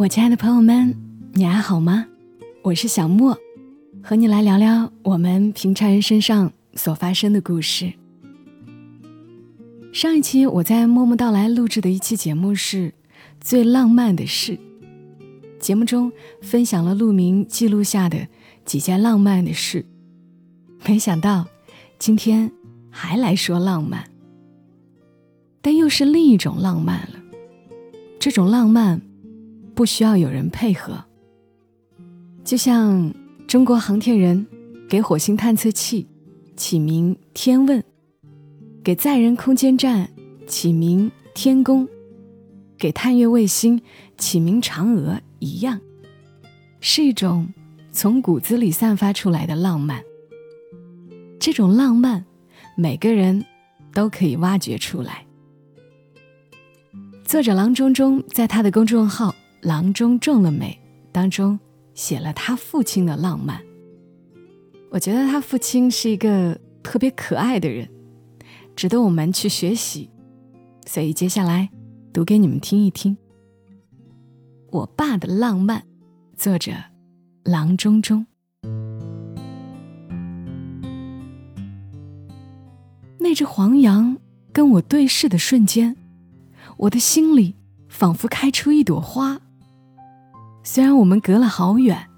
我亲爱的朋友们，你还好吗？我是小莫，和你来聊聊我们平常人身上所发生的故事。上一期我在默默到来录制的一期节目是最浪漫的事，节目中分享了陆明记录下的几件浪漫的事。没想到今天还来说浪漫，但又是另一种浪漫了。这种浪漫不需要有人配合，就像中国航天人给火星探测器起名“天问”，给载人空间站起名“天宫”，给探月卫星起名“嫦娥”一样，是一种从骨子里散发出来的浪漫。这种浪漫，每个人都可以挖掘出来。作者郎中中在他的公众号“郎中中了美”当中写了他父亲的浪漫。我觉得他父亲是一个特别可爱的人，值得我们去学习。所以接下来读给你们听一听。我爸的浪漫，作者郎中中。那只黄羊跟我对视的瞬间。我的心里仿佛开出一朵花。虽然我们隔了好远，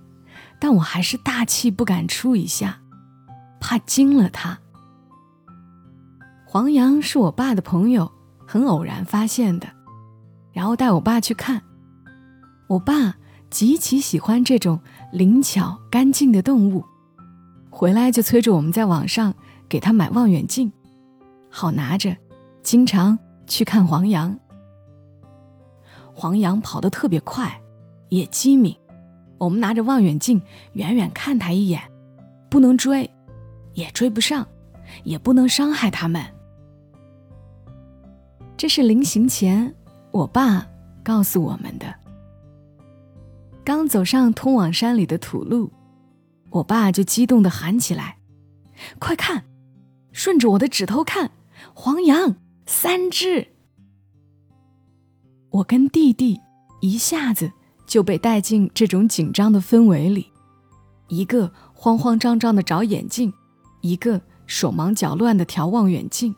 但我还是大气不敢出一下，怕惊了他。黄羊是我爸的朋友，很偶然发现的，然后带我爸去看。我爸极其喜欢这种灵巧干净的动物，回来就催着我们在网上给他买望远镜，好拿着，经常去看黄羊。黄羊跑得特别快，也机敏。我们拿着望远镜远远看它一眼，不能追，也追不上，也不能伤害它们。这是临行前我爸告诉我们的。刚走上通往山里的土路，我爸就激动地喊起来：“快看，顺着我的指头看，黄羊三只！”我跟弟弟一下子就被带进这种紧张的氛围里，一个慌慌张张的找眼镜，一个手忙脚乱的调望远镜。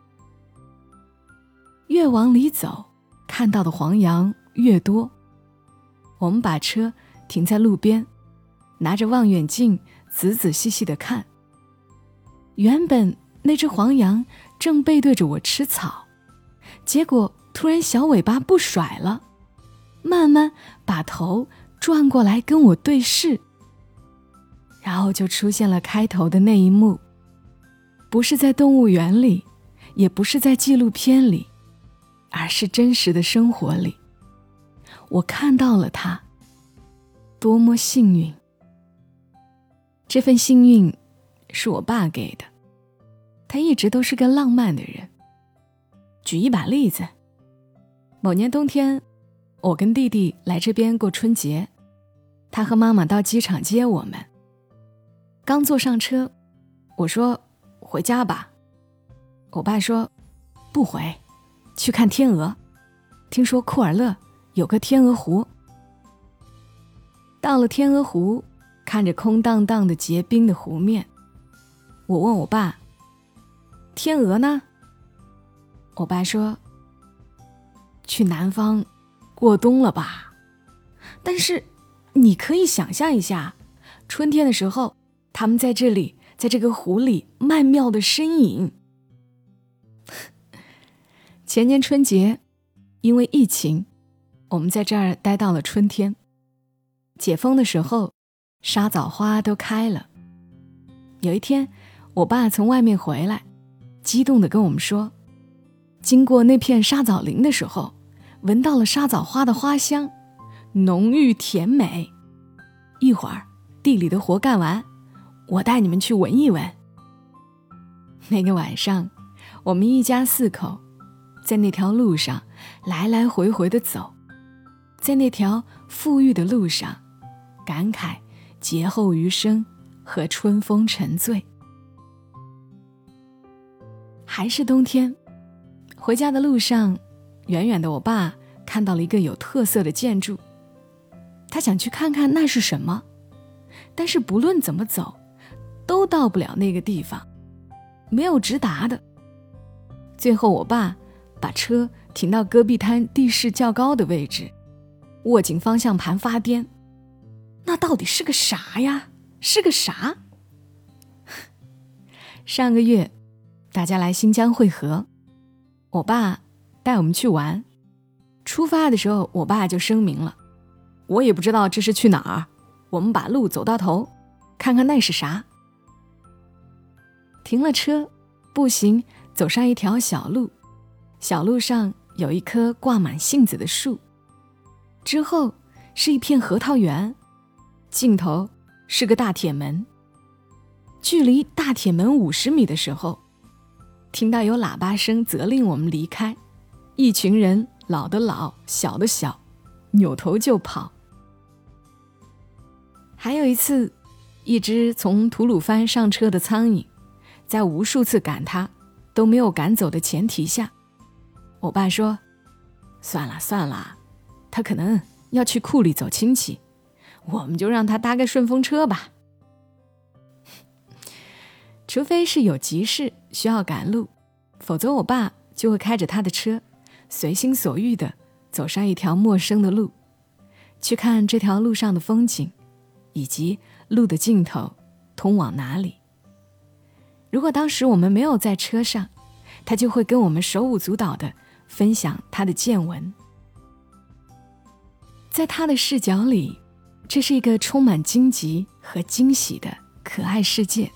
越往里走，看到的黄羊越多。我们把车停在路边，拿着望远镜仔仔细细的看。原本那只黄羊正背对着我吃草，结果。突然，小尾巴不甩了，慢慢把头转过来跟我对视，然后就出现了开头的那一幕，不是在动物园里，也不是在纪录片里，而是真实的生活里。我看到了他，多么幸运！这份幸运是我爸给的，他一直都是个浪漫的人。举一把例子。某年冬天，我跟弟弟来这边过春节，他和妈妈到机场接我们。刚坐上车，我说：“回家吧。”我爸说：“不回，去看天鹅。听说库尔勒有个天鹅湖。”到了天鹅湖，看着空荡荡的结冰的湖面，我问我爸：“天鹅呢？”我爸说。去南方过冬了吧？但是你可以想象一下，春天的时候，他们在这里，在这个湖里曼妙的身影。前年春节，因为疫情，我们在这儿待到了春天。解封的时候，沙枣花都开了。有一天，我爸从外面回来，激动的跟我们说。经过那片沙枣林的时候，闻到了沙枣花的花香，浓郁甜美。一会儿地里的活干完，我带你们去闻一闻。那个晚上，我们一家四口在那条路上来来回回的走，在那条富裕的路上，感慨劫后余生和春风沉醉。还是冬天。回家的路上，远远的，我爸看到了一个有特色的建筑。他想去看看那是什么，但是不论怎么走，都到不了那个地方，没有直达的。最后，我爸把车停到戈壁滩地势较高的位置，握紧方向盘发癫。那到底是个啥呀？是个啥？上个月，大家来新疆会合，我爸带我们去玩。出发的时候，我爸就声明了：“我也不知道这是去哪儿，我们把路走到头，看看那是啥。”停了车，步行走上一条小路，小路上有一棵挂满杏子的树，之后是一片核桃园，尽头是个大铁门。距离大铁门五十米的时候，听到有喇叭声责令我们离开。一群人，老的老，小的小，扭头就跑。还有一次，一只从吐鲁番上车的苍蝇，在无数次赶它都没有赶走的前提下，我爸说：“算了算了，他可能要去库里走亲戚，我们就让他搭个顺风车吧。”除非是有急事需要赶路，否则我爸就会开着他的车，随心所欲地走上一条陌生的路，去看这条路上的风景，以及路的尽头通往哪里。如果当时我们没有在车上，他就会跟我们手舞足蹈地分享他的见闻。在他的视角里，这是一个充满荆棘和惊喜的可爱世界。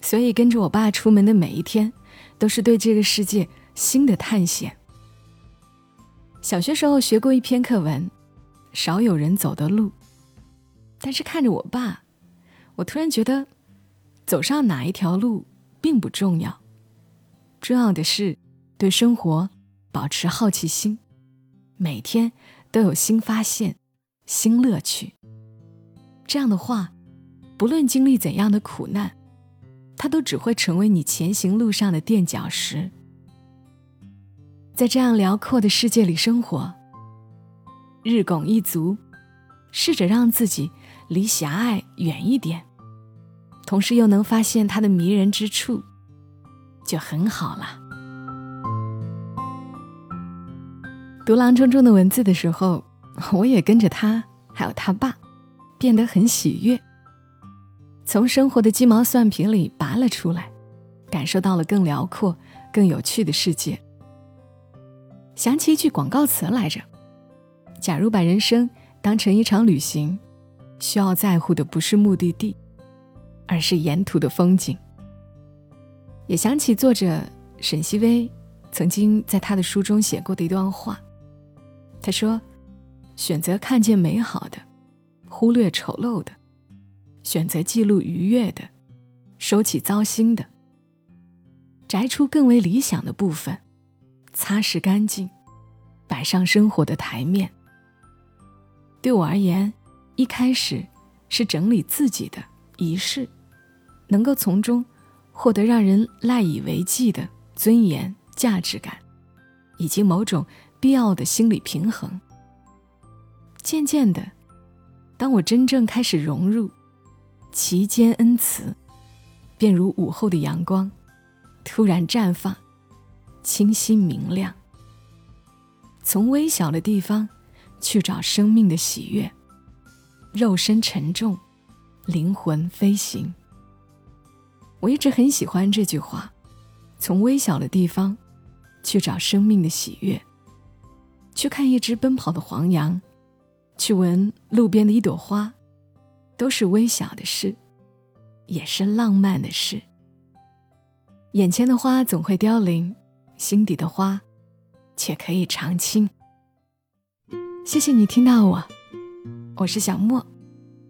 所以，跟着我爸出门的每一天，都是对这个世界新的探险。小学时候学过一篇课文，《少有人走的路》。但是看着我爸，我突然觉得，走上哪一条路并不重要，重要的是对生活保持好奇心，每天都有新发现、新乐趣。这样的话，不论经历怎样的苦难。它都只会成为你前行路上的垫脚石。在这样辽阔的世界里生活，日拱一卒，试着让自己离狭隘远一点，同时又能发现它的迷人之处，就很好了。读郎中中的文字的时候，我也跟着他，还有他爸，变得很喜悦。从生活的鸡毛蒜皮里拔了出来，感受到了更辽阔、更有趣的世界。想起一句广告词来着：“假如把人生当成一场旅行，需要在乎的不是目的地，而是沿途的风景。”也想起作者沈西薇曾经在他的书中写过的一段话，他说：“选择看见美好的，忽略丑陋的。”选择记录愉悦的，收起糟心的，摘出更为理想的部分，擦拭干净，摆上生活的台面。对我而言，一开始是整理自己的仪式，能够从中获得让人赖以为继的尊严、价值感，以及某种必要的心理平衡。渐渐的，当我真正开始融入。其间恩慈，便如午后的阳光，突然绽放，清晰明亮。从微小的地方去找生命的喜悦，肉身沉重，灵魂飞行。我一直很喜欢这句话：从微小的地方去找生命的喜悦，去看一只奔跑的黄羊，去闻路边的一朵花。都是微小的事，也是浪漫的事。眼前的花总会凋零，心底的花却可以常青。谢谢你听到我，我是小莫。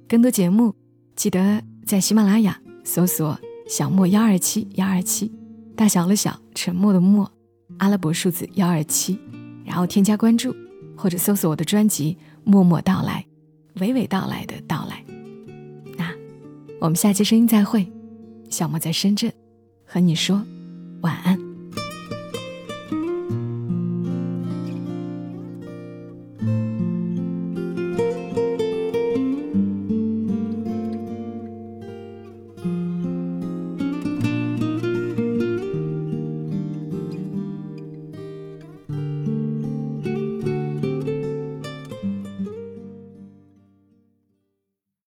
更多节目记得在喜马拉雅搜索“小莫幺二七幺二七”，大小的小，沉默的默，阿拉伯数字幺二七，然后添加关注，或者搜索我的专辑“默默到来”，娓娓道来的到来。那我们下期声音再会，小莫在深圳，和你说晚安。